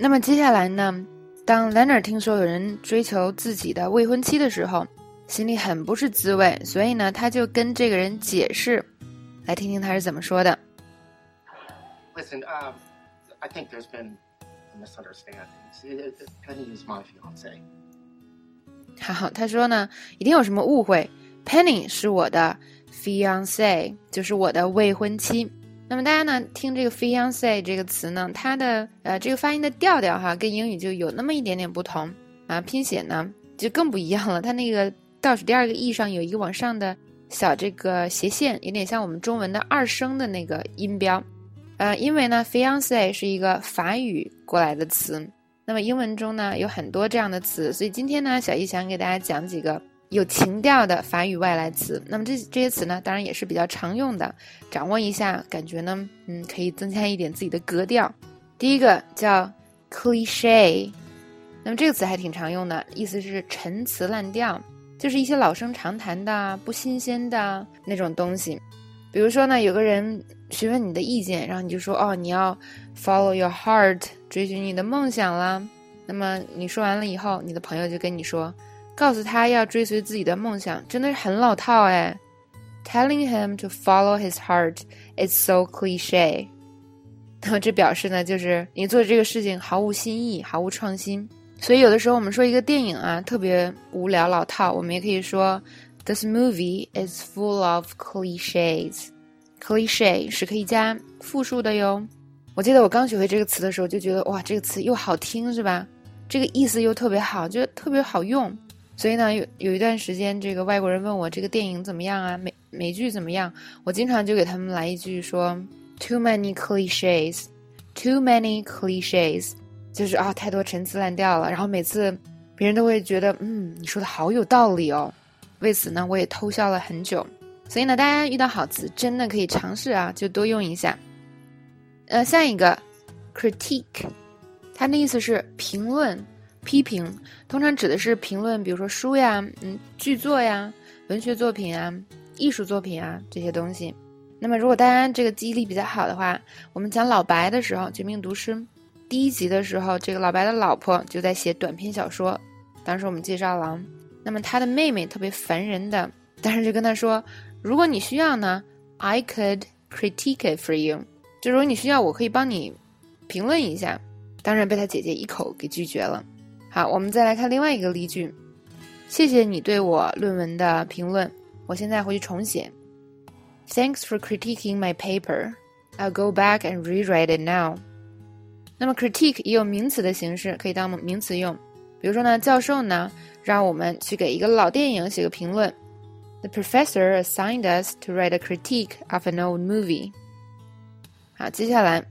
那么接下来呢，当 Leonard 听说有人追求自己的未婚妻的时候，心里很不是滋味，所以呢，他就跟这个人解释，来听听他是怎么说的。Listen, um, I think there's been a misunderstanding. Penny is my fiance. 好，他说呢，一定有什么误会。Penny 是我的 fiance，就是我的未婚妻。那么大家呢，听这个 fiance 这个词呢，它的呃这个发音的调调哈，跟英语就有那么一点点不同啊，拼写呢就更不一样了。它那个。倒数第二个 e 上有一个往上的小这个斜线，有点像我们中文的二声的那个音标。呃，因为呢，fiance 是一个法语过来的词，那么英文中呢有很多这样的词，所以今天呢，小易想给大家讲几个有情调的法语外来词。那么这这些词呢，当然也是比较常用的，掌握一下，感觉呢，嗯，可以增加一点自己的格调。第一个叫 cliche，那么这个词还挺常用的，意思是陈词滥调。就是一些老生常谈的、不新鲜的那种东西，比如说呢，有个人询问你的意见，然后你就说：“哦，你要 follow your heart，追寻你的梦想啦。”那么你说完了以后，你的朋友就跟你说：“告诉他要追随自己的梦想，真的是很老套哎。”Telling him to follow his heart is so cliche。那么这表示呢，就是你做这个事情毫无新意，毫无创新。所以有的时候我们说一个电影啊特别无聊老套，我们也可以说，This movie is full of cliches。cliche 是可以加复数的哟。我记得我刚学会这个词的时候，就觉得哇，这个词又好听是吧？这个意思又特别好，就特别好用。所以呢，有有一段时间，这个外国人问我这个电影怎么样啊，美美剧怎么样，我经常就给他们来一句说，Too many cliches，Too many cliches。就是啊，太多陈词滥调了，然后每次别人都会觉得，嗯，你说的好有道理哦。为此呢，我也偷笑了很久。所以呢，大家遇到好词真的可以尝试啊，就多用一下。呃，下一个，critique，它的意思是评论、批评，通常指的是评论，比如说书呀、嗯，剧作呀、文学作品啊、艺术作品啊这些东西。那么，如果大家这个记忆力比较好的话，我们讲老白的时候，《绝命毒师》。第一集的时候，这个老白的老婆就在写短篇小说。当时我们介绍了，那么他的妹妹特别烦人的，但是就跟他说：“如果你需要呢，I could critique it for you。就如果你需要，我可以帮你评论一下。”当然被他姐姐一口给拒绝了。好，我们再来看另外一个例句：“谢谢你对我论文的评论，我现在回去重写。”Thanks for critiquing my paper. I'll go back and rewrite it now. 那么 critique 也有名词的形式，可以当名词用。比如说呢，教授呢让我们去给一个老电影写个评论。The professor assigned us to write a critique of an old movie。好，接下来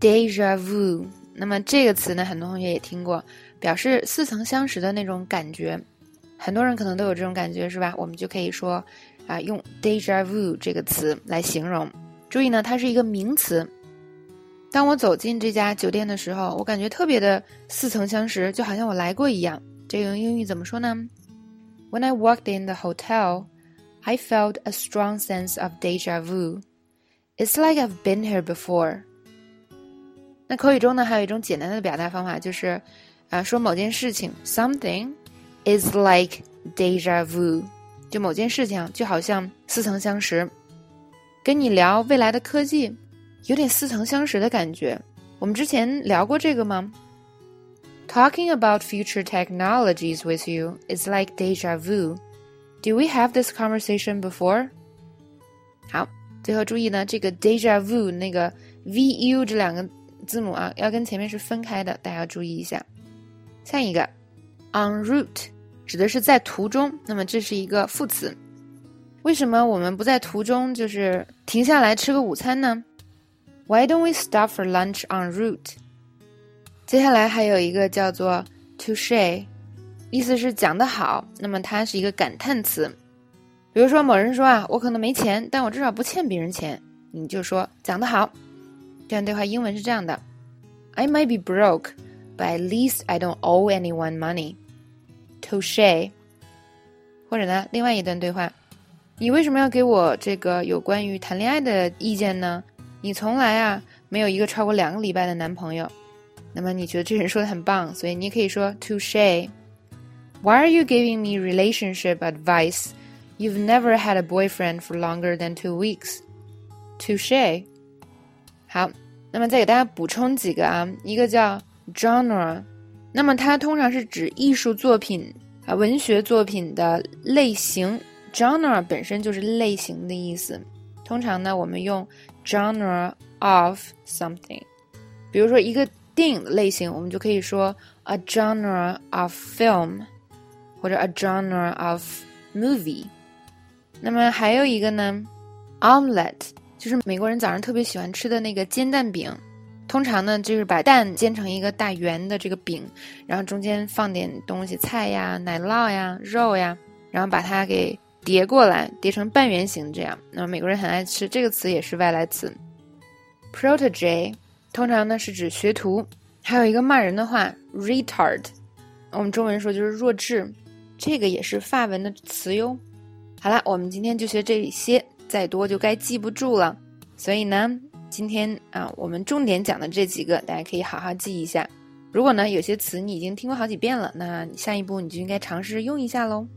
deja vu。 那么这个词呢，很多同学也听过，表示似曾相识的那种感觉。很多人可能都有这种感觉，是吧？我们就可以说啊，用 deja vu 这个词来形容。注意呢，它是一个名词。当我走进这家酒店的时候，我感觉特别的似曾相识，就好像我来过一样。这用英语怎么说呢？When I walked in the hotel, I felt a strong sense of deja vu. It's like I've been here before. 那口语中呢，还有一种简单的表达方法，就是啊，说某件事情，something is like deja vu，就某件事情就好像似曾相识。跟你聊未来的科技。有点似曾相识的感觉。我们之前聊过这个吗？Talking about future technologies with you is like deja vu. Do we have this conversation before? 好，最后注意呢，这个 deja vu 那个 vu 这两个 字母啊，要跟前面是分开的，大家要注意一下。下一个，en route 指的是在途中，那么这是一个副词。为什么我们不在途中就是停下来吃个午餐呢？Why don't we stop for lunch en route？接下来还有一个叫做 touche，意思是讲得好。那么它是一个感叹词。比如说某人说啊，我可能没钱，但我至少不欠别人钱，你就说讲得好。这段对话英文是这样的：I might be broke, but at least I don't owe anyone money. Touche。或者呢，另外一段对话：你为什么要给我这个有关于谈恋爱的意见呢？你从来啊没有一个超过两个礼拜的男朋友， 那么你觉得这人说的很棒，所以你可以说 touche。Why are you giving me relationship advice? You've never had a boyfriend for longer than two weeks. Touche。 好，那么再给大家补充几个啊，一个叫 genre，那么它通常是指艺术作品啊、文学作品的类型。genre 本身就是类型的意思。通常呢，我们用 genre of something。比如说一个电影的类型，我们就可以说 a genre of film，或者 a genre of movie。那么还有一个呢，omelette，就是美国人早上特别喜欢吃的那个煎蛋饼。通常呢，就是把蛋煎成一个大圆的这个饼，然后中间放点东西，菜呀、奶酪呀、肉呀，然后把它给叠过来，叠成半圆形这样。那么美国人很爱吃，这个词也是外来词。protege 通常呢是指学徒，还有一个骂人的话 retard，我们中文说就是弱智，这个也是法文的词哟。好了，我们今天就学这些，再多就该记不住了。所以呢，今天啊，我们重点讲的这几个，大家可以好好记一下。如果呢有些词你已经听过好几遍了，那下一步你就应该尝试用一下喽。